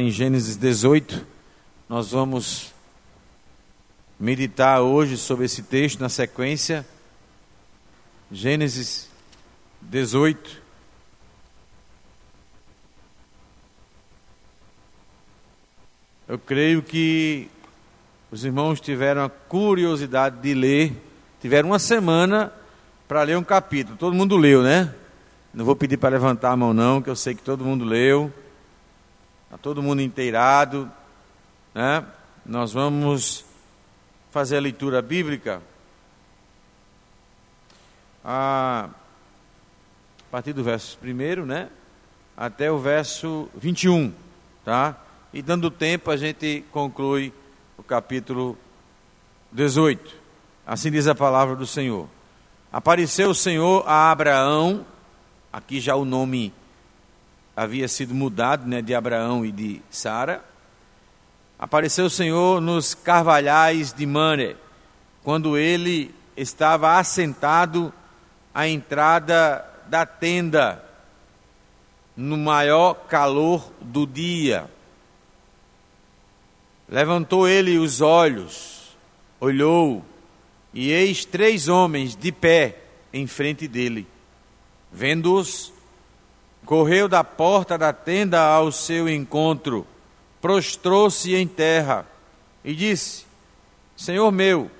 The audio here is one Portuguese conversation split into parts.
Em Gênesis 18, nós vamos meditar hoje sobre esse texto na sequência. Gênesis 18. Eu creio que os irmãos tiveram a curiosidade de ler, tiveram uma semana para ler um capítulo. Todo mundo leu, né? Não vou pedir para levantar a mão, não, que eu sei que todo mundo leu. Está todo mundo inteirado. Né? Nós vamos fazer a leitura bíblica a, a partir do verso 1, né? Até o verso 21, tá? E dando tempo, a gente conclui o capítulo 18. Assim diz a palavra do Senhor. Apareceu o Senhor a Abraão, aqui já o nome havia sido mudado né, de Abraão e de Sara. Apareceu o Senhor nos carvalhais de Mane, quando ele estava assentado à entrada da tenda, no maior calor do dia. Levantou ele os olhos, olhou, e eis três homens de pé em frente dele. Vendo-os, correu da porta da tenda ao seu encontro, prostrou-se em terra e disse: Senhor meu,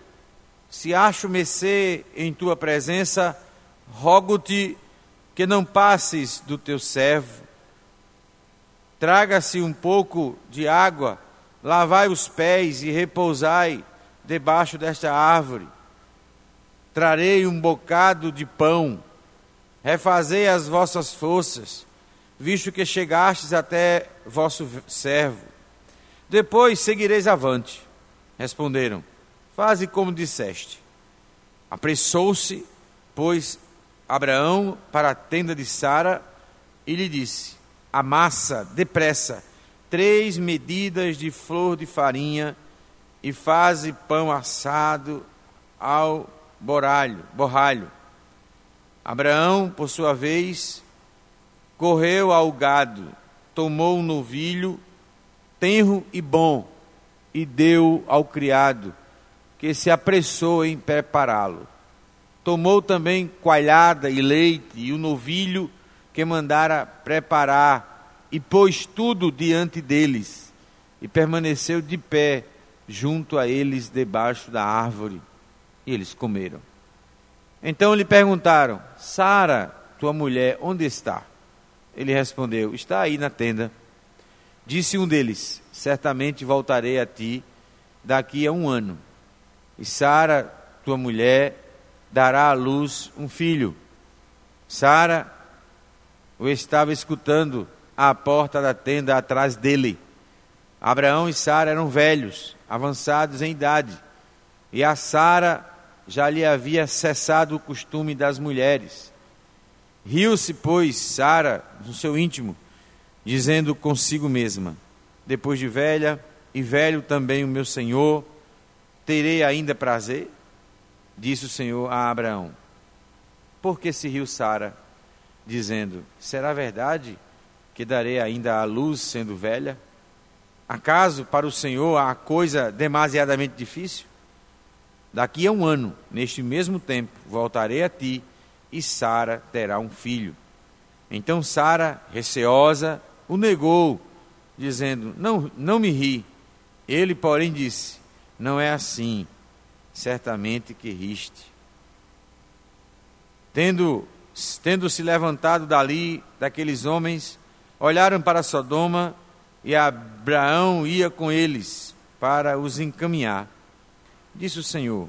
se acho mercê em tua presença, rogo-te que não passes do teu servo. Traga-se um pouco de água, lavai os pés e repousai debaixo desta árvore. Trarei um bocado de pão refazei as vossas forças, visto que chegastes até vosso servo. Depois seguireis avante. Responderam: Faze como disseste. Apressou-se, pois, Abraão para a tenda de Sara e lhe disse: Amassa depressa três medidas de flor de farinha e faze pão assado ao boralho, borralho Abraão, por sua vez, correu ao gado, tomou um novilho, tenro e bom, e deu ao criado, que se apressou em prepará-lo. Tomou também coalhada e leite e o novilho que mandara preparar, e pôs tudo diante deles, e permaneceu de pé junto a eles debaixo da árvore. E eles comeram. Então lhe perguntaram: Sara, tua mulher, onde está? Ele respondeu: Está aí na tenda. Disse um deles: Certamente voltarei a ti daqui a um ano. E Sara, tua mulher, dará à luz um filho. Sara o estava escutando à porta da tenda atrás dele. Abraão e Sara eram velhos, avançados em idade, e a Sara já lhe havia cessado o costume das mulheres. Riu-se, pois, Sara, no seu íntimo, dizendo consigo mesma: Depois de velha e velho também o meu senhor, terei ainda prazer? Disse o Senhor a Abraão. Por que se riu Sara, dizendo: Será verdade que darei ainda à luz sendo velha? Acaso para o Senhor há coisa demasiadamente difícil? Daqui a um ano, neste mesmo tempo, voltarei a ti e Sara terá um filho. Então Sara, receosa, o negou, dizendo: Não, não me ri. Ele, porém, disse: Não é assim, certamente que riste. Tendo, tendo se levantado dali, daqueles homens, olharam para Sodoma e Abraão ia com eles para os encaminhar. Disse o Senhor: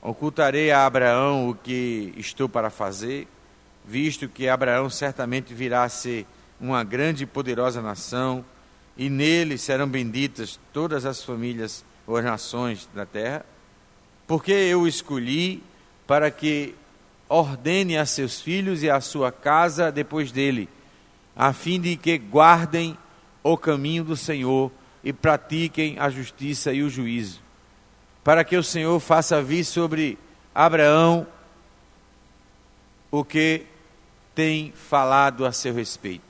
Ocultarei a Abraão o que estou para fazer, visto que Abraão certamente virá a ser uma grande e poderosa nação, e nele serão benditas todas as famílias ou as nações da terra. Porque eu escolhi para que ordene a seus filhos e a sua casa depois dele, a fim de que guardem o caminho do Senhor e pratiquem a justiça e o juízo para que o Senhor faça vir sobre Abraão o que tem falado a seu respeito.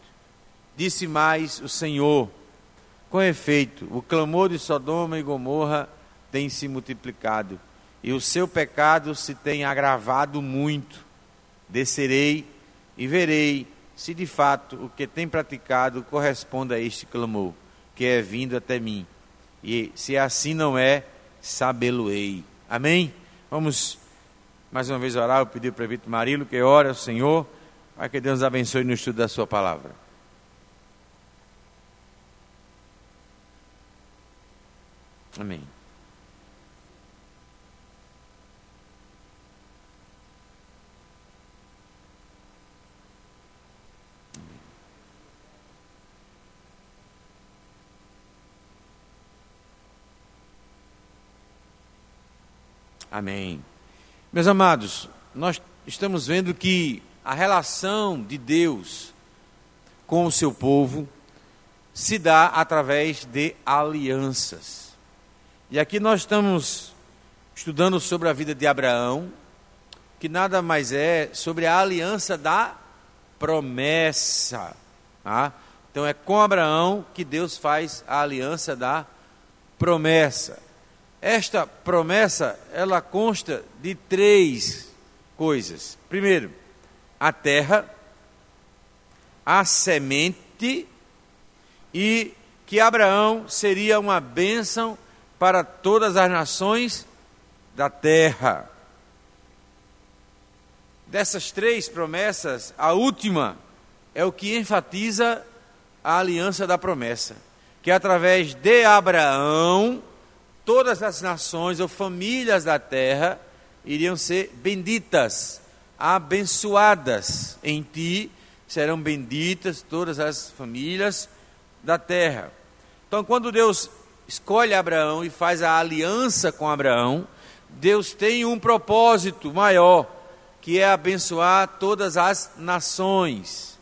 Disse mais o Senhor: Com efeito, o clamor de Sodoma e Gomorra tem se multiplicado, e o seu pecado se tem agravado muito. Descerei e verei se de fato o que tem praticado corresponde a este clamor, que é vindo até mim. E se assim não é, sabê-lo-ei. Amém? Vamos mais uma vez orar, eu pedi ao prefeito Marilo que ore ao Senhor, para que Deus abençoe no estudo da sua palavra. Amém. Amém. Meus amados, nós estamos vendo que a relação de Deus com o seu povo se dá através de alianças. E aqui nós estamos estudando sobre a vida de Abraão, que nada mais é sobre a aliança da promessa. Tá? Então é com Abraão que Deus faz a aliança da promessa. Esta promessa, ela consta de três coisas. Primeiro, a terra, a semente e que Abraão seria uma bênção para todas as nações da terra. Dessas três promessas, a última é o que enfatiza a aliança da promessa, que através de Abraão todas as nações ou famílias da terra iriam ser benditas, abençoadas. Em ti serão benditas todas as famílias da terra. Então, quando Deus escolhe Abraão e faz a aliança com Abraão, Deus tem um propósito maior, que é abençoar todas as nações.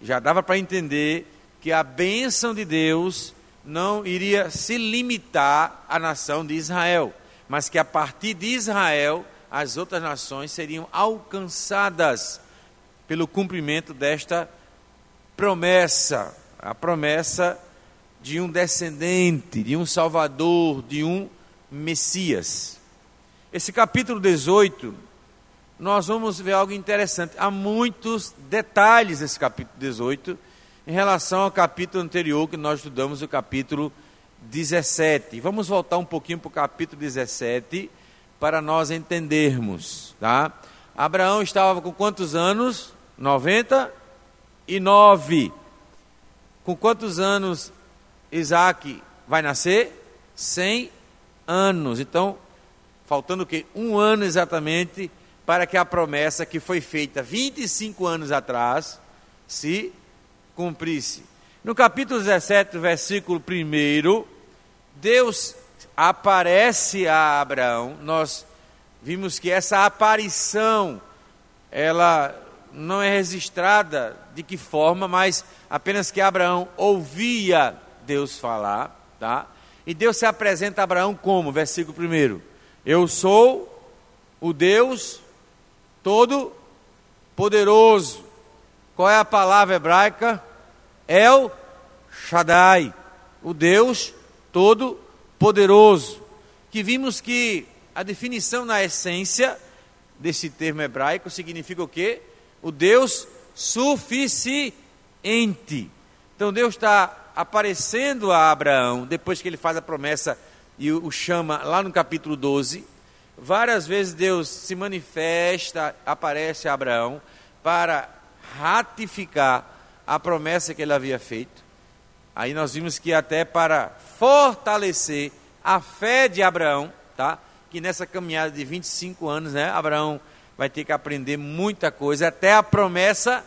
Já dava para entender que a bênção de Deus não iria se limitar à nação de Israel, mas que a partir de Israel as outras nações seriam alcançadas pelo cumprimento desta promessa, a promessa de um descendente, de um Salvador, de um Messias. Esse capítulo 18, nós vamos ver algo interessante. Há muitos detalhes nesse capítulo 18 em relação ao capítulo anterior que nós estudamos, o capítulo 17. Vamos voltar um pouquinho para o capítulo 17 para nós entendermos, tá? Abraão estava com quantos anos? 99. Com quantos anos Isaac vai nascer? 100 anos. Então, faltando o quê? Um ano exatamente para que a promessa que foi feita 25 anos atrás se cumprisse. No capítulo 17, versículo 1, Deus aparece a Abraão. Nós vimos que essa aparição, ela não é registrada de que forma, mas apenas que Abraão ouvia Deus falar, tá? E Deus se apresenta a Abraão como? Versículo 1. Eu sou o Deus todo poderoso. Qual é a palavra hebraica? El Shaddai, o Deus Todo-Poderoso. Que vimos que a definição na essência desse termo hebraico significa o quê? O Deus suficiente. Então Deus está aparecendo a Abraão, depois que ele faz a promessa e o chama lá no capítulo 12. Várias vezes Deus se manifesta, aparece a Abraão para ratificar a promessa que ele havia feito. Aí nós vimos que até para fortalecer a fé de Abraão, tá? Que nessa caminhada de 25 anos, né, Abraão vai ter que aprender muita coisa até a promessa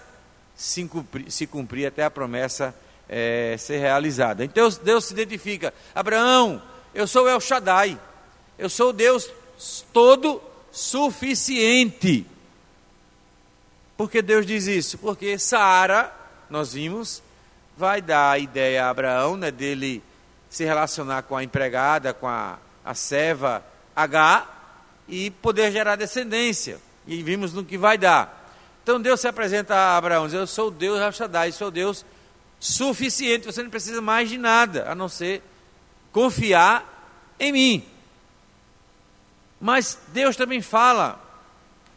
se cumprir, se cumprir até a promessa é, ser realizada. Então Deus se identifica: Abraão, eu sou El Shaddai, eu sou Deus todo suficiente. Por que Deus diz isso? Porque Sara, nós vimos, vai dar a ideia a Abraão né, dele se relacionar com a empregada, com a, a serva H e poder gerar descendência. E vimos no que vai dar. Então Deus se apresenta a Abraão, diz, eu sou Deus Rachadai, sou Deus suficiente, você não precisa mais de nada, a não ser confiar em mim. Mas Deus também fala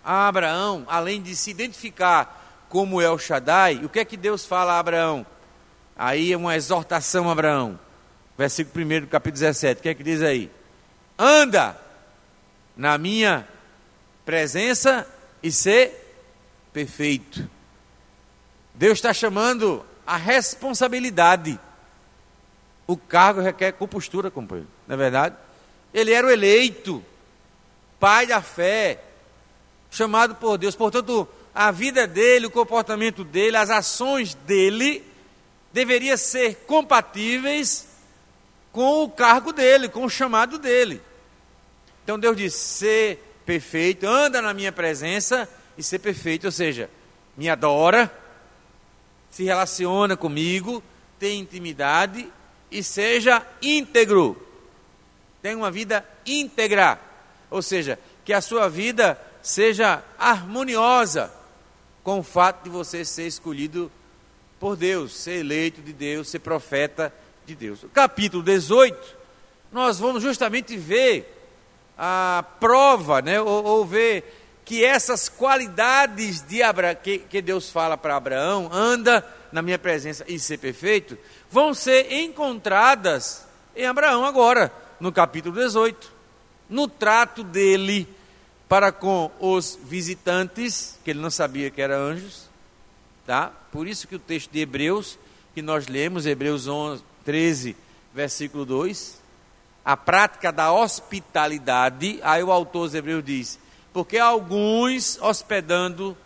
a Abraão, além de se identificar como El Shaddai, o que é que Deus fala a Abraão? Aí é uma exortação a Abraão. Versículo 1 do capítulo 17. O que é que diz aí? Anda na minha presença e ser perfeito. Deus está chamando a responsabilidade. O cargo requer compostura, companheiro, não é verdade? Ele era o eleito, pai da fé, chamado por Deus. Portanto, a vida dele, o comportamento dele, as ações dele deveria ser compatíveis com o cargo dele, com o chamado dele. Então Deus diz: ser perfeito, anda na minha presença e ser perfeito, ou seja, me adora, se relaciona comigo, tem intimidade e seja íntegro. Tenha uma vida íntegra, ou seja, que a sua vida seja harmoniosa com o fato de você ser escolhido por Deus, ser eleito de Deus, ser profeta de Deus. O capítulo 18, nós vamos justamente ver a prova, né, ou, ou ver que essas qualidades de Abra, que, que Deus fala para Abraão, anda na minha presença e ser perfeito, vão ser encontradas em Abraão agora, no capítulo 18, no trato dele para com os visitantes, que ele não sabia que eram anjos, tá? Por isso que o texto de Hebreus, que nós lemos, Hebreus 11, 13, versículo 2, a prática da hospitalidade, aí o autor dos Hebreus diz, porque alguns hospedando,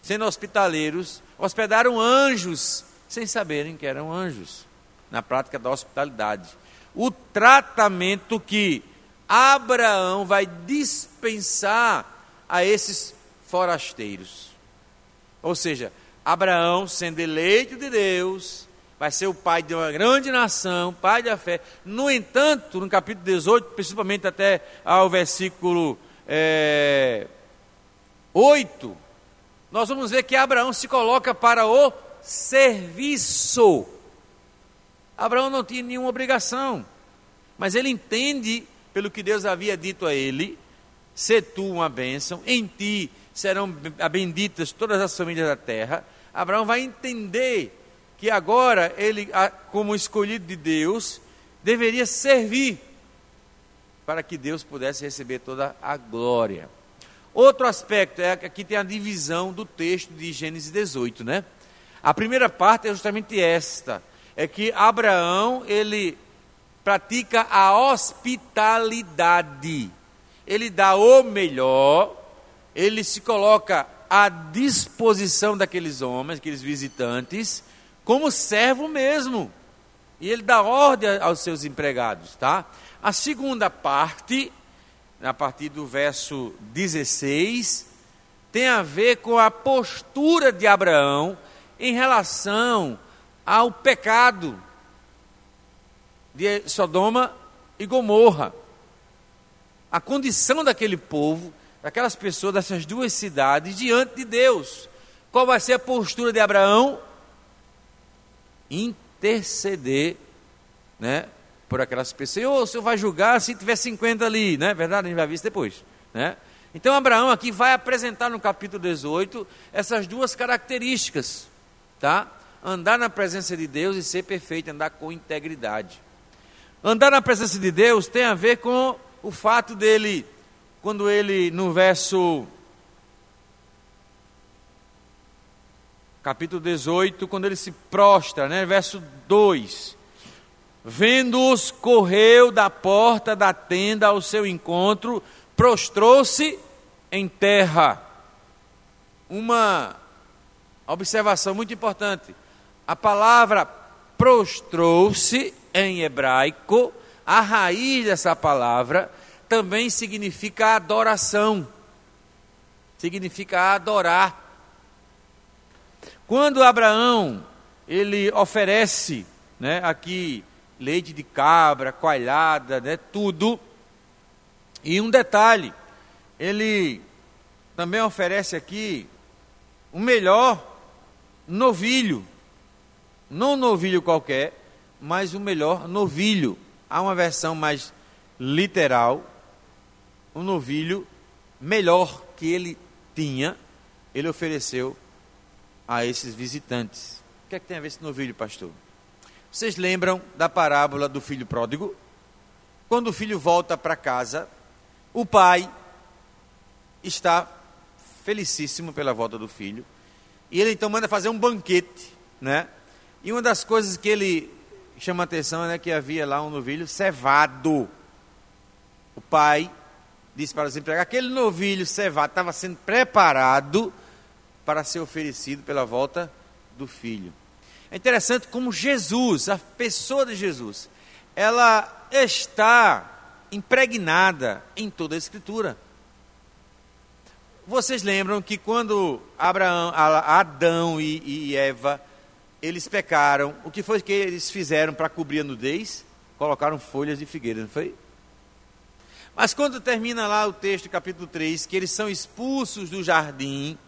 sendo hospitaleiros, hospedaram anjos, sem saberem que eram anjos, na prática da hospitalidade. O tratamento que Abraão vai dispensar a esses forasteiros. Ou seja, Abraão, sendo eleito de Deus, vai ser o pai de uma grande nação, pai da fé. No entanto, no capítulo 18, principalmente até ao versículo é, 8, nós vamos ver que Abraão se coloca para o serviço. Abraão não tinha nenhuma obrigação, mas ele entende pelo que Deus havia dito a ele: se tu uma bênção, em ti serão benditas todas as famílias da terra. Abraão vai entender que agora ele, como escolhido de Deus, deveria servir para que Deus pudesse receber toda a glória. Outro aspecto é que aqui tem a divisão do texto de Gênesis 18, né? A primeira parte é justamente esta, é que Abraão, ele pratica a hospitalidade. Ele dá o melhor, ele se coloca à disposição daqueles homens, aqueles visitantes, como servo mesmo. E ele dá ordem aos seus empregados, tá? A segunda parte, a partir do verso 16, tem a ver com a postura de Abraão em relação ao pecado de Sodoma e Gomorra. A condição daquele povo, daquelas pessoas, dessas duas cidades, diante de Deus. Qual vai ser a postura de Abraão? Interceder, né? Por aquelas pessoas. Ou o senhor vai julgar se tiver 50 ali, né? Verdade? A gente vai ver isso depois, né? Então Abraão aqui vai apresentar no capítulo 18 essas duas características, tá? Andar na presença de Deus e ser perfeito, andar com integridade. Andar na presença de Deus tem a ver com o fato dele, quando ele, no verso. Capítulo 18, quando ele se prostra, né? Verso 2. Vendo-os, correu da porta da tenda ao seu encontro, prostrou-se em terra. Uma observação muito importante. A palavra prostrou-se em hebraico, a raiz dessa palavra também significa adoração. Significa adorar. Quando Abraão ele oferece, né, aqui leite de cabra, coalhada, né, tudo. E um detalhe, ele também oferece aqui o melhor novilho não novilho qualquer, mas o melhor novilho. Há uma versão mais literal, um novilho melhor que ele tinha, ele ofereceu a esses visitantes. O que é que tem a ver esse novilho, pastor? Vocês lembram da parábola do filho pródigo? Quando o filho volta para casa, o pai está felicíssimo pela volta do filho, e ele então manda fazer um banquete, né? E uma das coisas que ele chama a atenção é que havia lá um novilho cevado. O pai disse para os empregados: aquele novilho cevado estava sendo preparado para ser oferecido pela volta do filho. É interessante como Jesus, a pessoa de Jesus, ela está impregnada em toda a Escritura. Vocês lembram que quando Abraão, Adão e, Eva, eles pecaram, o que foi que eles fizeram para cobrir a nudez? Colocaram folhas de figueira, não foi? Mas quando termina lá o texto, capítulo 3, que eles são expulsos do jardim,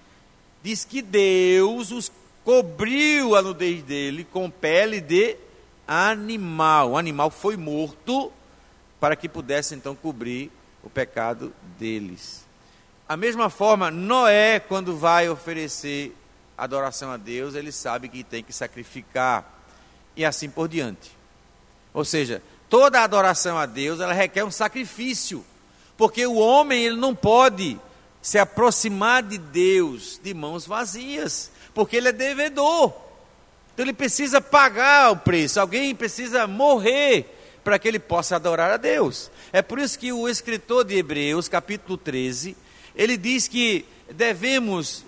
diz que Deus os cobriu a nudez dele com pele de animal. O animal foi morto para que pudesse então cobrir o pecado deles. A mesma forma, Noé, quando vai oferecer adoração a Deus, ele sabe que tem que sacrificar e assim por diante. Ou seja, toda adoração a Deus, ela requer um sacrifício, porque o homem ele não pode se aproximar de Deus de mãos vazias, porque ele é devedor. Então ele precisa pagar o preço, alguém precisa morrer para que ele possa adorar a Deus. É por isso que o escritor de Hebreus, capítulo 13, ele diz que devemos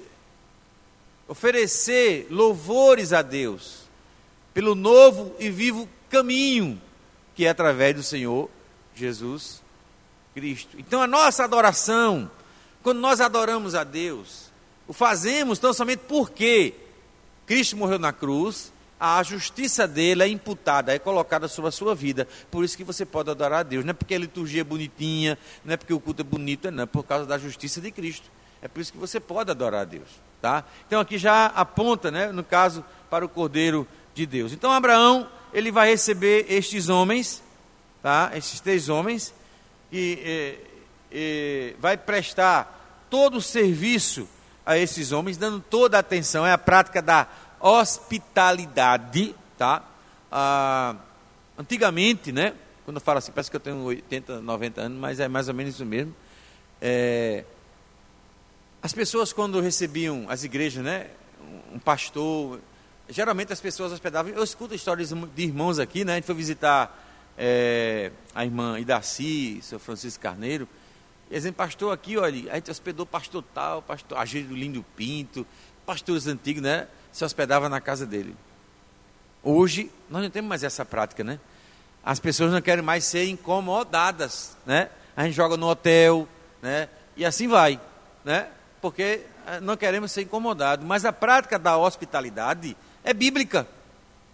oferecer louvores a Deus pelo novo e vivo caminho que é através do Senhor Jesus Cristo. Então a nossa adoração, quando nós adoramos a Deus, o fazemos tão somente porque Cristo morreu na cruz, a justiça dele é imputada, é colocada sobre a sua vida. Por isso que você pode adorar a Deus. Não é porque a liturgia é bonitinha, não é porque o culto é bonito, não, é por causa da justiça de Cristo. É por isso que você pode adorar a Deus. Tá? Então aqui já aponta, né, no caso, para o Cordeiro de Deus. Então Abraão ele vai receber estes homens, tá? esses três homens, e, vai prestar todo o serviço a esses homens, dando toda a atenção. É a prática da hospitalidade, tá? Ah, antigamente, né? Quando eu falo assim, parece que eu tenho 80, 90 anos, mas é mais ou menos isso mesmo. É, as pessoas quando recebiam as igrejas, né? Um pastor, geralmente as pessoas hospedavam. Eu escuto histórias de irmãos aqui, né? A gente foi visitar é, a irmã Idaci, seu Francisco Carneiro. E dizem, pastor, aqui, olha, a gente hospedou pastor tal, pastor Agílio Lindo Pinto, pastores antigos, né? Se hospedava na casa dele. Hoje, nós não temos mais essa prática, né? As pessoas não querem mais ser incomodadas, né? A gente joga no hotel, né? E assim vai, né? Porque eh, não queremos ser incomodados. Mas a prática da hospitalidade é bíblica.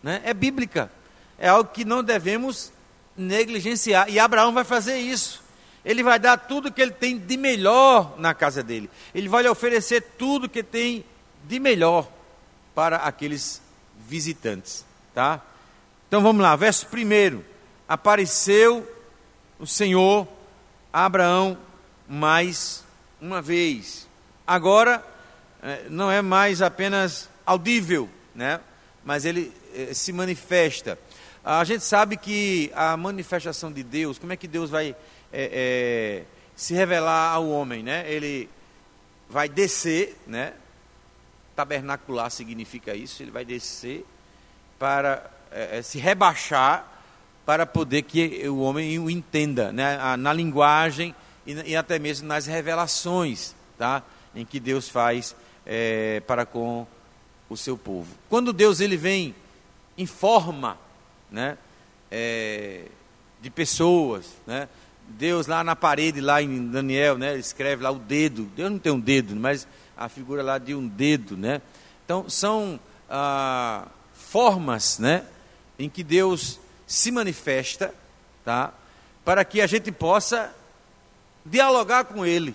Né? É bíblica. É algo que não devemos negligenciar. E Abraão vai fazer isso. Ele vai dar tudo que ele tem de melhor na casa dele. Ele vai lhe oferecer tudo que tem de melhor para aqueles visitantes, tá? Então vamos lá, verso 1. Apareceu o Senhor a Abraão mais uma vez. Agora eh, não é mais apenas audível, né? mas ele eh, se manifesta. A gente sabe que a manifestação de Deus, como é que Deus vai é, é, se revelar ao homem? Né? Ele vai descer, né? tabernacular significa isso, ele vai descer para é, se rebaixar para poder que o homem o entenda, né? na linguagem e, e até mesmo nas revelações tá? Em que Deus faz para com o seu povo. Quando Deus ele vem em forma né, é, de pessoas, né, Deus lá na parede, lá em Daniel, né, escreve lá o dedo. Deus não tem um dedo, mas a figura lá de um dedo, né? Então são ah, formas, né, em que Deus se manifesta, tá? Para que a gente possa dialogar com Ele,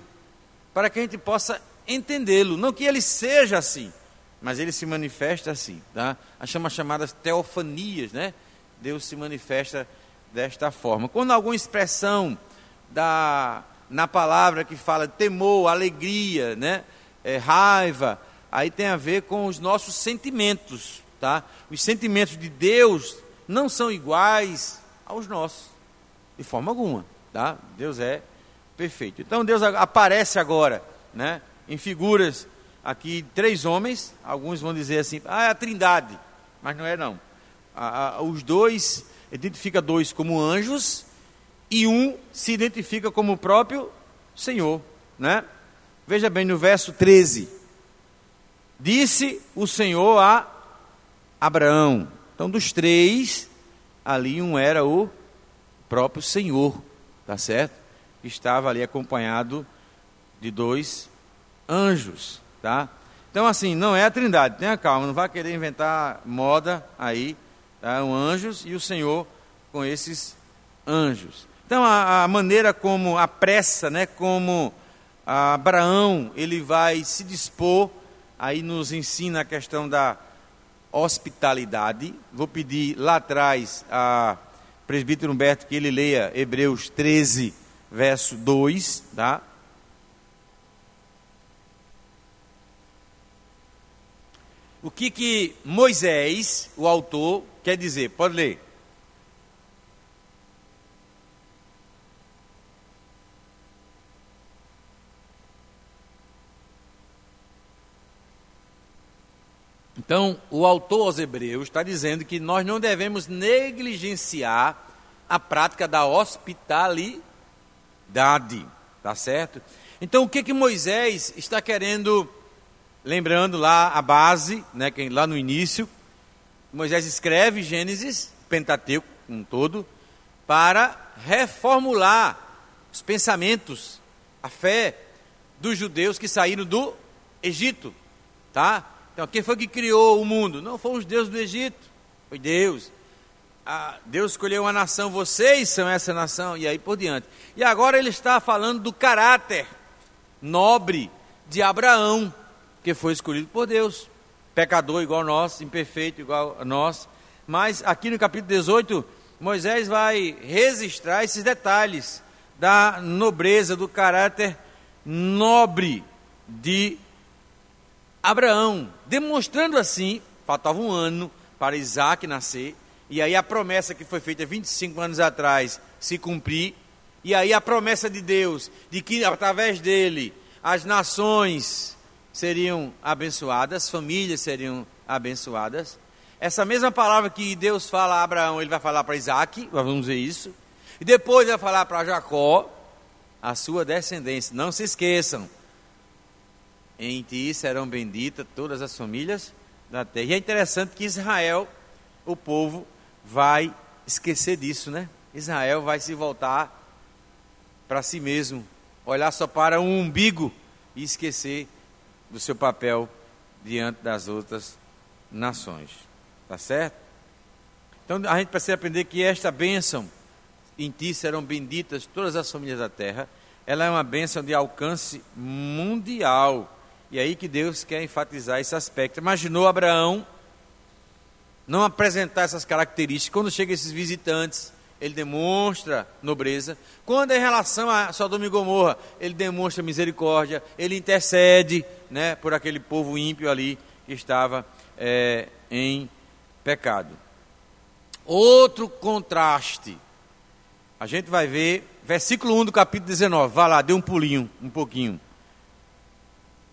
para que a gente possa entendê-lo, não que Ele seja assim, mas ele se manifesta assim, tá? As chama chamadas teofanias, né? Deus se manifesta desta forma. Quando alguma expressão da na palavra que fala temor, alegria, né? É, raiva, aí tem a ver com os nossos sentimentos, tá? Os sentimentos de Deus não são iguais aos nossos, de forma alguma, tá? Deus é perfeito. Então Deus aparece agora, né? Em figuras aqui três homens, alguns vão dizer assim, ah, é a Trindade, mas não é não. os dois identifica dois como anjos e um se identifica como o próprio Senhor, né? Veja bem no verso 13. Disse o Senhor a Abraão. Então, dos três, ali um era o próprio Senhor, tá certo? Estava ali acompanhado de dois anjos, tá? Então, assim, não é a trindade, tenha calma, não vai querer inventar moda aí, tá? Um anjos e o Senhor com esses anjos. Então, a, a maneira como a pressa, né, como Abraão, ele vai se dispor, aí nos ensina a questão da hospitalidade. Vou pedir lá atrás a presbítero Humberto que ele leia Hebreus 13, verso 2, tá? O que que Moisés, o autor, quer dizer? Pode ler. Então, o autor aos Hebreus está dizendo que nós não devemos negligenciar a prática da hospitalidade, tá certo? Então, o que que Moisés está querendo, lembrando lá a base, né, lá no início, Moisés escreve Gênesis, Pentateuco um todo, para reformular os pensamentos, a fé dos judeus que saíram do Egito, tá? Então, quem foi que criou o mundo? Não foram os deuses do Egito, foi Deus. Ah, Deus escolheu uma nação, vocês são essa nação, e aí por diante. E agora ele está falando do caráter nobre de Abraão, que foi escolhido por Deus. Pecador igual a nós, imperfeito igual a nós. Mas aqui no capítulo 18, Moisés vai registrar esses detalhes da nobreza, do caráter nobre de Abraão, demonstrando assim, faltava um ano para Isaac nascer, e aí a promessa que foi feita 25 anos atrás se cumprir, e aí a promessa de Deus, de que através dele as nações seriam abençoadas, famílias seriam abençoadas. Essa mesma palavra que Deus fala a Abraão, ele vai falar para Isaac, vamos ver isso, e depois vai falar para Jacó, a sua descendência. Não se esqueçam, em ti serão benditas todas as famílias da terra. E é interessante que Israel, o povo, vai esquecer disso, né? Israel vai se voltar para si mesmo, olhar só para um umbigo e esquecer do seu papel diante das outras nações. Tá certo? Então a gente precisa aprender que esta bênção, em ti serão benditas todas as famílias da terra, ela é uma bênção de alcance mundial. E aí que Deus quer enfatizar esse aspecto. Imaginou Abraão não apresentar essas características. Quando chegam esses visitantes, ele demonstra nobreza. Quando é em relação a Sodoma e Gomorra, ele demonstra misericórdia, ele intercede né, por aquele povo ímpio ali que estava é, em pecado. Outro contraste. A gente vai ver, versículo 1 do capítulo 19. Vá lá, dê um pulinho, um pouquinho.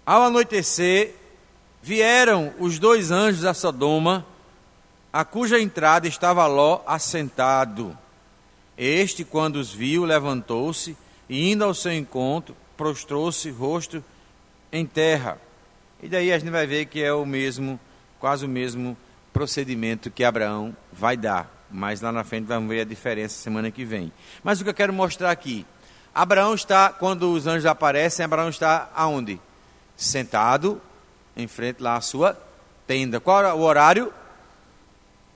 Ao anoitecer, vieram os dois anjos a Sodoma, a cuja entrada estava Ló assentado. Este, quando os viu, levantou-se e, indo ao seu encontro, prostrou-se rosto em terra. E daí a gente vai ver que é o mesmo, quase o mesmo procedimento que Abraão vai dar. Mas lá na frente vamos ver a diferença semana que vem. Mas o que eu quero mostrar aqui, Abraão está, quando os anjos aparecem, Abraão está aonde? sentado em frente lá à sua tenda. Qual era o horário?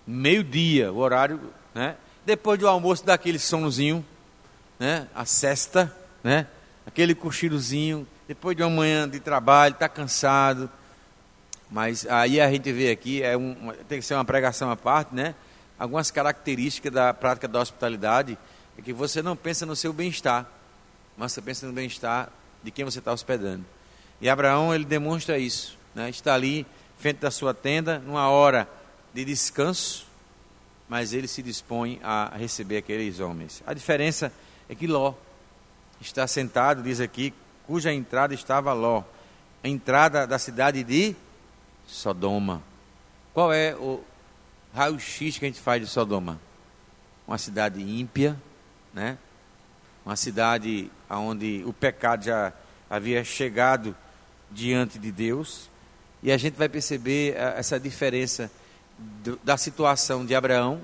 Meio-dia, o horário, né? Depois do almoço daquele somzinho, né? A cesta, né? Aquele cochilozinho, depois de uma manhã de trabalho, está cansado. Mas aí a gente vê aqui, é um, tem que ser uma pregação à parte, né? Algumas características da prática da hospitalidade é que você não pensa no seu bem-estar, mas você pensa no bem-estar de quem você está hospedando. E Abraão, ele demonstra isso, né? Está ali, frente da sua tenda, numa hora de descanso, mas ele se dispõe a receber aqueles homens. A diferença é que Ló está sentado, diz aqui, cuja entrada estava Ló, a entrada da cidade de Sodoma. Qual é o raio-x que a gente faz de Sodoma? Uma cidade ímpia, né? Uma cidade onde o pecado já havia chegado diante de Deus. E a gente vai perceber eh, essa diferença da situação de Abraão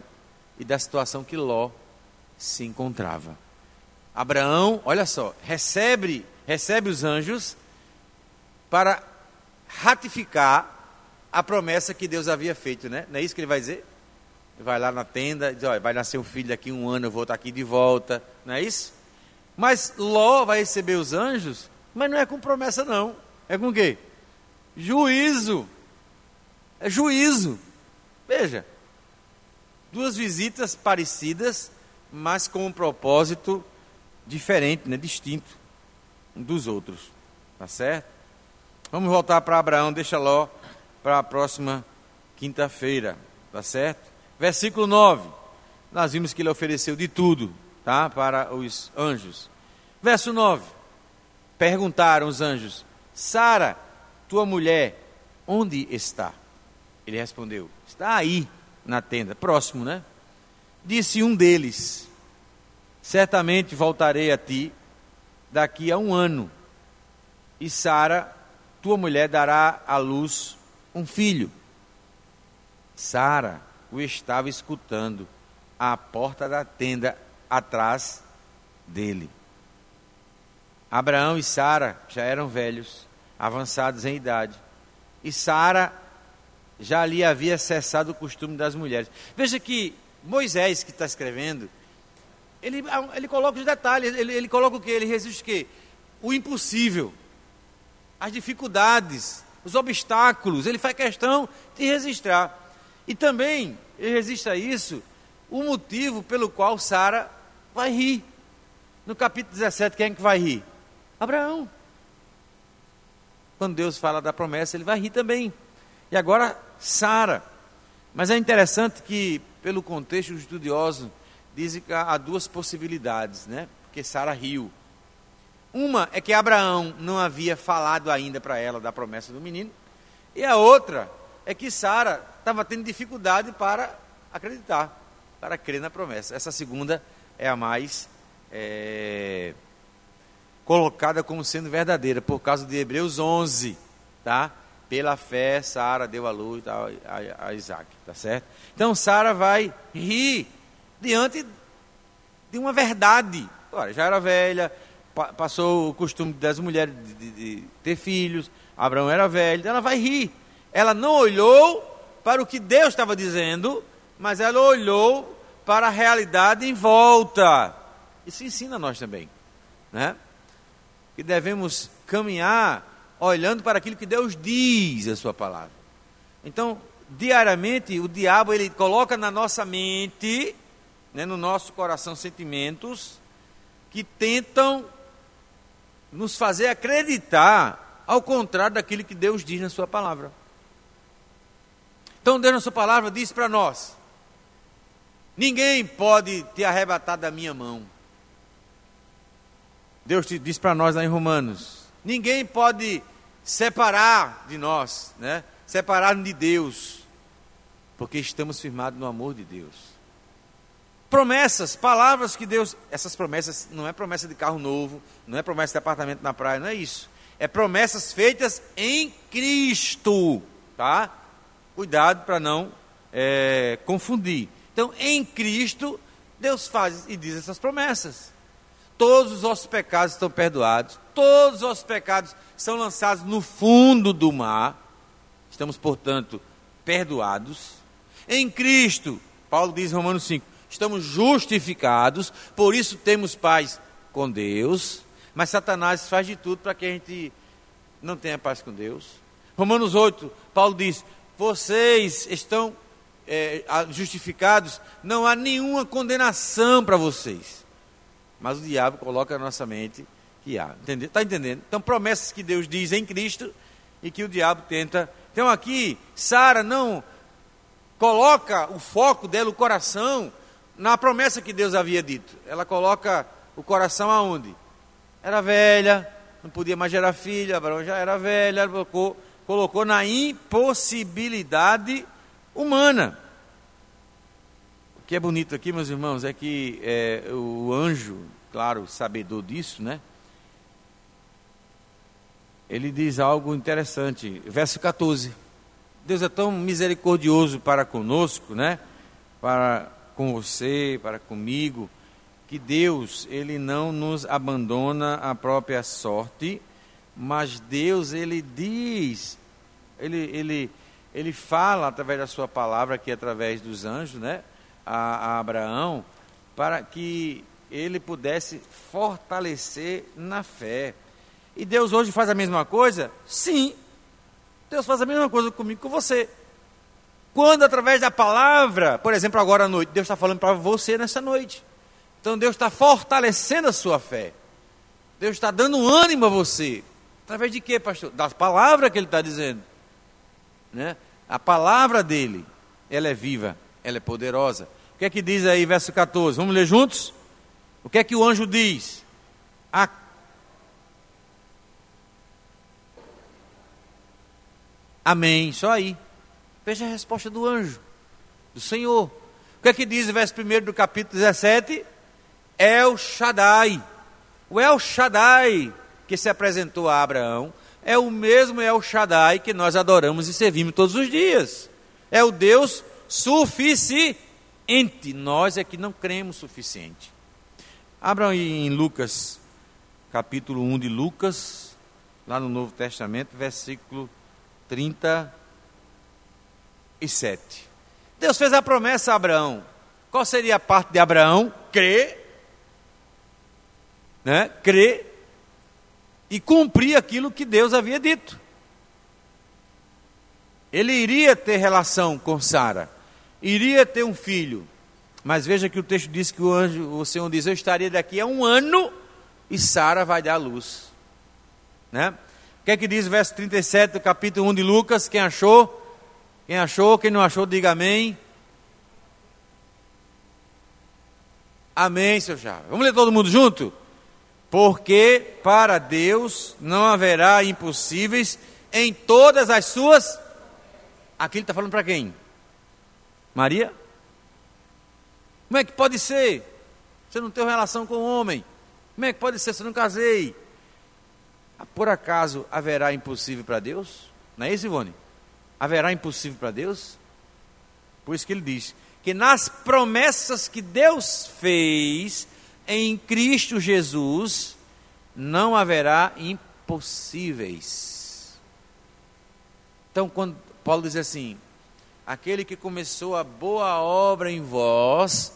e da situação que Ló se encontrava. Abraão, olha só, recebe, recebe os anjos para ratificar a promessa que Deus havia feito, né? Não é isso que ele vai dizer? Vai lá na tenda, diz, olha, vai nascer um filho daqui um ano, eu vou estar aqui de volta, não é isso? Mas Ló vai receber os anjos, mas não é com promessa não. É com o quê? Juízo. É juízo. Veja, duas visitas parecidas, mas com um propósito diferente, né? distinto um dos outros. Tá certo? Vamos voltar para Abraão, deixa Ló para a próxima quinta-feira, tá certo? Versículo 9. Nós vimos que ele ofereceu de tudo, tá? Para os anjos. Verso 9. Perguntaram os anjos: Sara, tua mulher, onde está? Ele respondeu: Está aí na tenda, próximo, né? Disse um deles: Certamente voltarei a ti daqui a um ano, e Sara, tua mulher, dará à luz um filho. Sara o estava escutando à porta da tenda atrás dele. Abraão e Sara já eram velhos, avançados em idade. E Sara já ali havia cessado o costume das mulheres. Veja que Moisés, que está escrevendo, ele, ele coloca os detalhes, ele, ele coloca o que? Ele resiste o quê? O impossível, as dificuldades, os obstáculos, ele faz questão de registrar. E também ele registra isso, o motivo pelo qual Sara vai rir. No capítulo 17, quem é que vai rir? Abraão. Quando Deus fala da promessa, ele vai rir também. E agora, Sara. Mas é interessante que, pelo contexto estudioso, dizem que há duas possibilidades, né? Porque Sara riu. Uma é que Abraão não havia falado ainda para ela da promessa do menino, e a outra é que Sara estava tendo dificuldade para acreditar, para crer na promessa. Essa segunda é a mais é, colocada como sendo verdadeira, por causa de Hebreus 11, tá? Pela fé, Sara deu a luz a, a, a Isaac, tá certo? Então Sara vai rir diante de uma verdade. Olha, já era velha, passou o costume das mulheres de, de, de ter filhos, Abraão era velho, ela vai rir. Ela não olhou para o que Deus estava dizendo, mas ela olhou para a realidade em volta. Isso ensina a nós também, né? Que devemos caminhar olhando para aquilo que Deus diz a sua palavra. Então, diariamente o diabo ele coloca na nossa mente, né, no nosso coração sentimentos que tentam nos fazer acreditar ao contrário daquilo que Deus diz na Sua palavra. Então, Deus na Sua palavra diz para nós: ninguém pode te arrebatar da minha mão. Deus te diz para nós lá em Romanos: ninguém pode separar de nós, né? separar de Deus, porque estamos firmados no amor de Deus promessas, palavras que Deus. Essas promessas não é promessa de carro novo, não é promessa de apartamento na praia, não é isso. É promessas feitas em Cristo, tá? Cuidado para não é, confundir. Então, em Cristo, Deus faz e diz essas promessas. Todos os nossos pecados estão perdoados, todos os pecados são lançados no fundo do mar. Estamos, portanto, perdoados. Em Cristo, Paulo diz em Romanos 5, estamos justificados, por isso temos paz com Deus, mas Satanás faz de tudo para que a gente não tenha paz com Deus. Romanos 8, Paulo diz: vocês estão é, justificados, não há nenhuma condenação para vocês. Mas o diabo coloca na nossa mente que há. Está entendendo? Então, promessas que Deus diz em Cristo e que o diabo tenta. Então, aqui, Sara não coloca o foco dela, o coração, na promessa que Deus havia dito. Ela coloca o coração aonde? Era velha, não podia mais gerar filha, Abraão já era velha, colocou, colocou na impossibilidade humana. O que é bonito aqui, meus irmãos, é que é, o anjo, claro, sabedor disso, né? Ele diz algo interessante, verso 14. Deus é tão misericordioso para conosco, né? Para com você, para comigo, que Deus, ele não nos abandona à própria sorte, mas Deus, ele diz, ele, ele, ele fala através da sua palavra, aqui através dos anjos, né, a, a Abraão, para que ele pudesse fortalecer na fé. E Deus hoje faz a mesma coisa? Sim. Deus faz a mesma coisa comigo, com você. Quando através da palavra, por exemplo, agora à noite, Deus está falando para você nessa noite. Então Deus está fortalecendo a sua fé. Deus está dando ânimo a você. Através de quê, pastor? Da palavra que ele está dizendo. Né? A palavra dele, ela é viva, ela é poderosa. O que é que diz aí, verso 14? Vamos ler juntos? O que é que o anjo diz? A... Amém, só aí. Veja a resposta do anjo, do Senhor. O que é que diz o verso 1 do capítulo 17? El Shaddai. O El Shaddai que se apresentou a Abraão é o mesmo El Shaddai que nós adoramos e servimos todos os dias. É o Deus suficiente. Nós é que não cremos suficiente. Abram em Lucas, capítulo 1 de Lucas, lá no Novo Testamento, versículo 30 e 7. Deus fez a promessa a Abraão. Qual seria a parte de Abraão? Crer, né? crer e cumprir aquilo que Deus havia dito. Ele iria ter relação com Sara, iria ter um filho, mas veja que o texto diz que o anjo, o Senhor diz: Eu estaria daqui a um ano e Sara vai dar luz. Né? Que é que diz o verso 37 do capítulo 1 de Lucas? Quem achou? Quem achou, quem não achou, diga amém. Amém, seu Chave. Vamos ler todo mundo junto? Porque para Deus não haverá impossíveis em todas as suas. Aqui ele está falando para quem? Maria? Como é que pode ser? Você não tem relação com o homem. Como é que pode ser? Você não casei. Por acaso haverá impossível para Deus? Não é isso, Ivone? haverá impossível para Deus? Por isso que ele diz que nas promessas que Deus fez em Cristo Jesus, não haverá impossíveis. Então, quando Paulo diz assim: aquele que começou a boa obra em vós,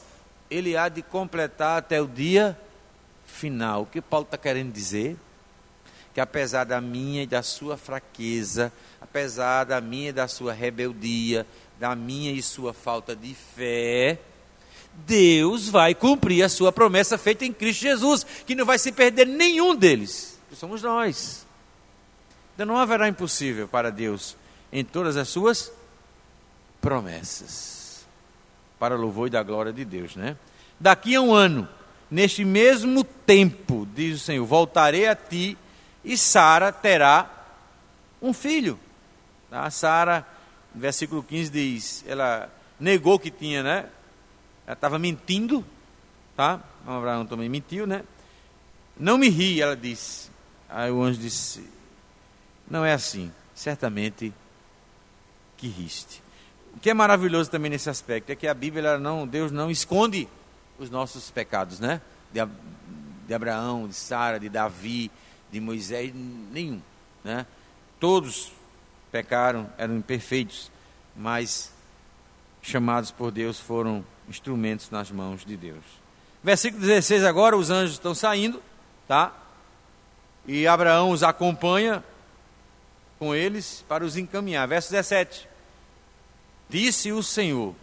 ele há de completar até o dia final. O que Paulo está querendo dizer? Que apesar da minha e da sua fraqueza, apesar da minha e da sua rebeldia, da minha e sua falta de fé, Deus vai cumprir a sua promessa feita em Cristo Jesus, que não vai se perder nenhum deles, que somos nós. Então não haverá impossível para Deus em todas as suas promessas. Para louvor e da glória de Deus, né? Daqui a um ano, neste mesmo tempo, diz o Senhor, voltarei a ti e Sara terá um filho. A Sara, no versículo 15 diz, ela negou que tinha, né? Ela estava mentindo, tá? Abraão também mentiu, né? Não me ri, ela disse. Aí o anjo disse: Não é assim, certamente que riste. O que é maravilhoso também nesse aspecto é que a Bíblia, não, Deus não esconde os nossos pecados, né? De, de Abraão, de Sara, de Davi, de Moisés, nenhum, né? Todos pecaram, eram imperfeitos, mas chamados por Deus foram instrumentos nas mãos de Deus. Versículo 16 agora, os anjos estão saindo, tá? E Abraão os acompanha com eles para os encaminhar. Verso 17: Disse o Senhor: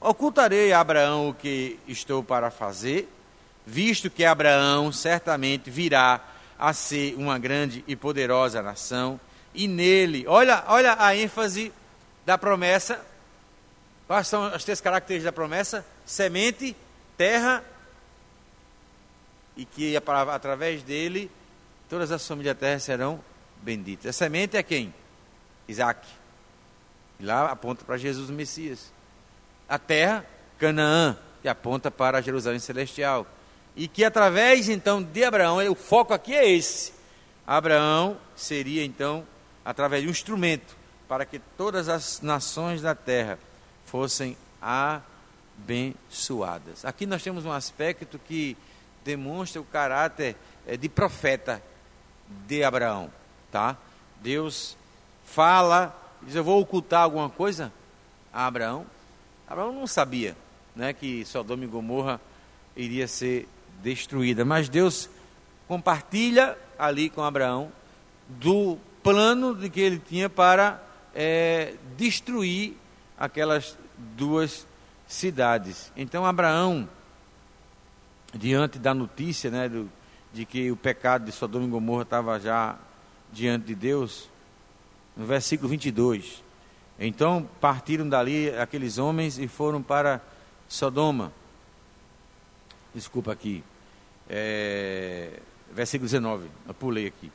Ocultarei a Abraão o que estou para fazer, visto que Abraão certamente virá a ser uma grande e poderosa nação, e nele, olha, olha a ênfase da promessa. Quais são as três características da promessa? Semente, terra e que através dele todas as famílias da terra serão benditas. A semente é quem? Isaac. E lá aponta para Jesus o Messias. A terra, Canaã, que aponta para Jerusalém Celestial. E que através então de Abraão, o foco aqui é esse. Abraão seria então através de um instrumento para que todas as nações da terra fossem abençoadas. Aqui nós temos um aspecto que demonstra o caráter eh, de profeta de Abraão, tá? Deus fala, diz: Eu vou ocultar alguma coisa a Abraão. Abraão não sabia, né, que Sodoma e Gomorra iria ser destruída, mas Deus compartilha ali com Abraão do plano de que ele tinha para é, destruir aquelas duas cidades. Então Abraão diante da notícia né, do, de que o pecado de Sodoma e Gomorra estava já diante de Deus, no versículo 22. Então partiram dali aqueles homens e foram para Sodoma. Desculpa aqui. É, versículo 19, eu pulei aqui.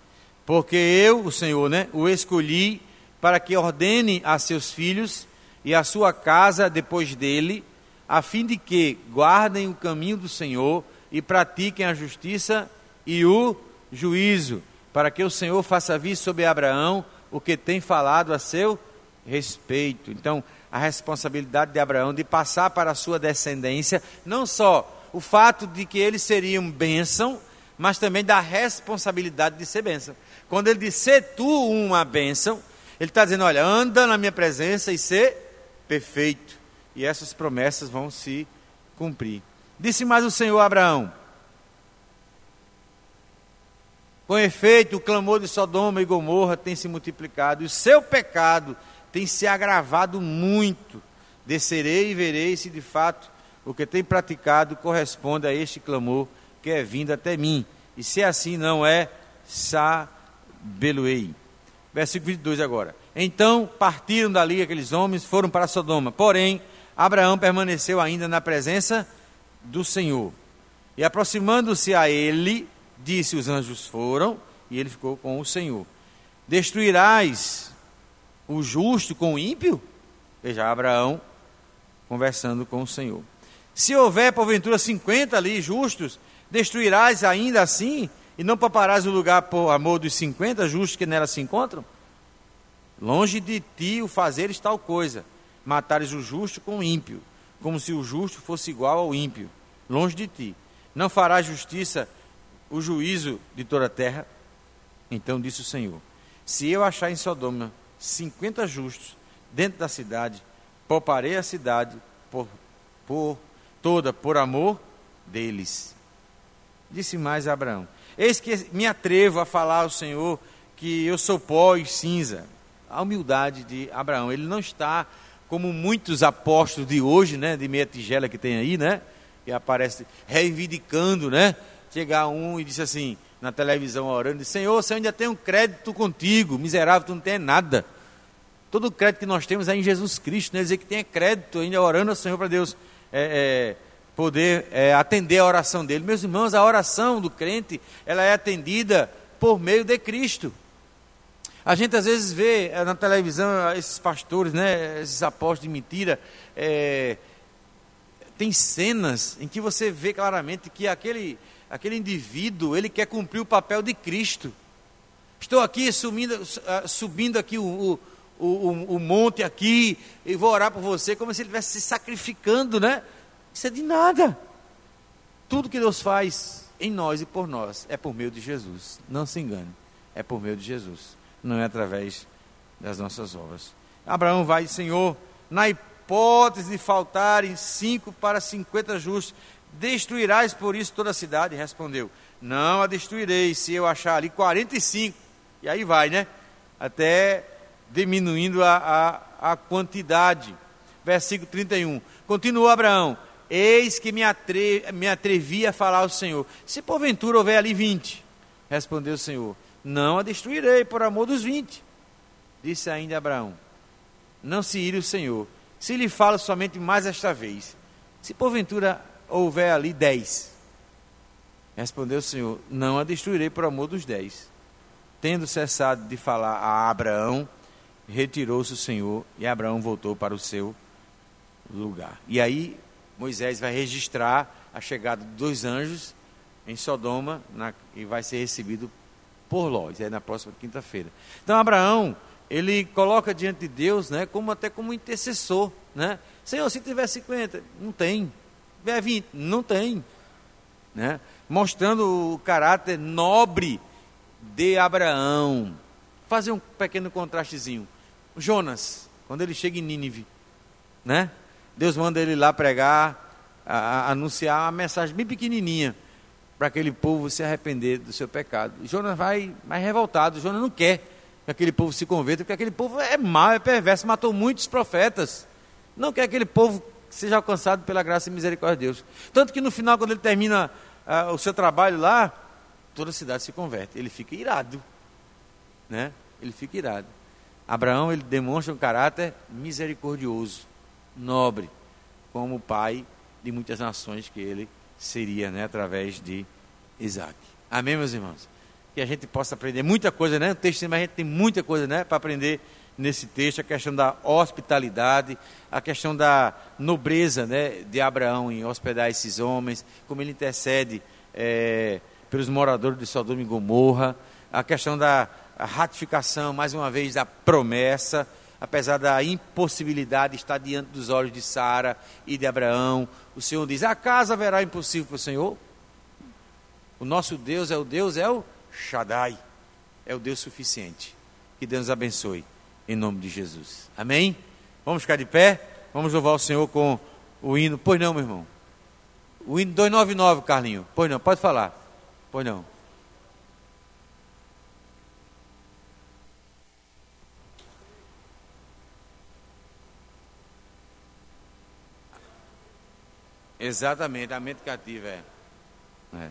Porque eu, o Senhor, né, o escolhi para que ordene a seus filhos e a sua casa depois dele a fim de que guardem o caminho do Senhor e pratiquem a justiça e o juízo, para que o Senhor faça vir sobre Abraão o que tem falado a seu respeito. Então, a responsabilidade de Abraão de passar para a sua descendência, não só o fato de que eles seriam bênção, mas também da responsabilidade de ser bênção. Quando ele diz ser tu uma bênção, ele está dizendo: olha, anda na minha presença e ser perfeito e essas promessas vão se cumprir. Disse mais o Senhor a Abraão: Com efeito, o clamor de Sodoma e Gomorra tem se multiplicado, e o seu pecado tem se agravado muito. Descerei e verei se de fato o que tem praticado corresponde a este clamor que é vindo até mim. E se assim não é, sabeluei. Versículo 22 agora. Então partiram dali aqueles homens, foram para Sodoma. Porém, Abraão permaneceu ainda na presença do Senhor. E aproximando-se a ele, disse: Os anjos foram, e ele ficou com o Senhor. Destruirás o justo com o ímpio? Veja, Abraão conversando com o Senhor. Se houver porventura 50 ali justos, destruirás ainda assim e não pouparás o lugar por amor dos 50 justos que nela se encontram? Longe de ti o fazeres tal coisa matares o justo com o ímpio, como se o justo fosse igual ao ímpio, longe de ti. Não farás justiça o juízo de toda a terra? Então disse o Senhor: Se eu achar em Sodoma cinquenta justos dentro da cidade, pouparei a cidade por, por toda por amor deles. Disse mais Abraão: Eis que me atrevo a falar ao Senhor que eu sou pó e cinza. A humildade de Abraão, ele não está como muitos apóstolos de hoje, né, de meia tigela que tem aí, né, que aparece reivindicando, né, chegar um e disse assim, na televisão orando, Senhor, você ainda tem um crédito contigo, miserável, tu não tem nada. Todo o crédito que nós temos é em Jesus Cristo, né, dizer que tem crédito, ainda orando ao Senhor para Deus é, é, poder é, atender a oração dele. Meus irmãos, a oração do crente, ela é atendida por meio de Cristo. A gente às vezes vê eh, na televisão esses pastores, né, esses apóstolos de mentira, é, tem cenas em que você vê claramente que aquele, aquele indivíduo, ele quer cumprir o papel de Cristo. Estou aqui subindo, ah, subindo aqui o, o, o, o monte aqui, e vou orar por você, como se ele estivesse se sacrificando, né? Isso é de nada. Tudo que Deus faz em nós e por nós é por meio de Jesus. Não se engane, é por meio de Jesus não é através das nossas obras. Abraão vai, Senhor, na hipótese de faltarem cinco para cinquenta justos, destruirás por isso toda a cidade? Respondeu: Não a destruirei, se eu achar ali quarenta e cinco. E aí vai, né? até diminuindo a, a, a quantidade. Versículo 31. Continuou Abraão: Eis que me, atre, me atrevi a falar ao Senhor: Se porventura houver ali vinte, respondeu o Senhor: Não a destruirei por amor dos vinte. Disse ainda Abraão: Não se ire o Senhor, se lhe falo somente mais esta vez. Se porventura houver ali dez, respondeu o Senhor: Não a destruirei por amor dos dez. Tendo cessado de falar a Abraão, retirou-se o Senhor e Abraão voltou para o seu lugar. E aí Moisés vai registrar a chegada de dois anjos em Sodoma na, e vai ser recebido por Ló. Isso é na próxima quinta-feira. Então Abraão, ele coloca diante de Deus, né, como até como intercessor, né? Senhor, se tiver 50, não tem. Se tiver 20, não tem. Né? Mostrando o caráter nobre de Abraão. Fazer um pequeno contrastezinho. Jonas, quando ele chega em Nínive, né? Deus manda ele lá pregar, a, a, anunciar uma mensagem bem pequenininha para aquele povo se arrepender do seu pecado. Jonas vai mais revoltado. Jonas não quer que aquele povo se converta, porque aquele povo é mau, é perverso, matou muitos profetas. Não quer que aquele povo seja alcançado pela graça e misericórdia de Deus. Tanto que no final, quando ele termina uh, o seu trabalho lá, toda a cidade se converte. Ele fica irado. Né? Ele fica irado. Abraão ele demonstra um caráter misericordioso nobre, como pai de muitas nações que ele seria, né, através de Isaac. Amém, meus irmãos? Que a gente possa aprender muita coisa, né? O texto, mas a gente tem muita coisa, né, para aprender nesse texto, a questão da hospitalidade, a questão da nobreza, né, de Abraão em hospedar esses homens, como ele intercede é, pelos moradores de Sodoma e Gomorra, a questão da ratificação, mais uma vez, da promessa, apesar da impossibilidade de estar diante dos olhos de Sara e de Abraão, o Senhor diz: acaso haverá impossível para o Senhor? O nosso Deus é o Deus, é o Shaddai, é o Deus suficiente. Que Deus abençoe, em nome de Jesus. Amém? Vamos ficar de pé, vamos louvar o Senhor com o hino. Pois não, meu irmão. O hino 299, Carlinho. Pois não, pode falar. Pois não. Exatamente, a mente cativa é. é.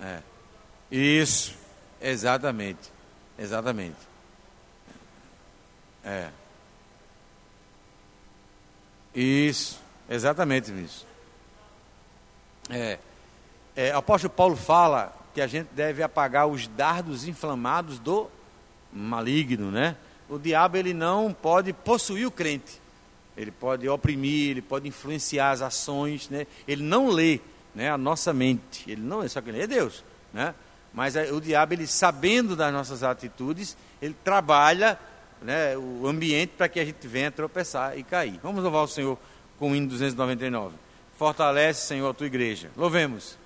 É. Isso, exatamente. Exatamente. É. Isso, exatamente isso. É. é. O apóstolo Paulo fala que a gente deve apagar os dardos inflamados do maligno, né? O diabo ele não pode possuir o crente ele pode oprimir, ele pode influenciar as ações, né? Ele não lê, né, a nossa mente. Ele não só que lê é Deus, né? Mas o diabo, ele sabendo das nossas atitudes, ele trabalha, né, o ambiente para que a gente venha tropeçar e cair. Vamos louvar o Senhor com o hino 299. Fortalece, Senhor, a tua igreja. Louvemos.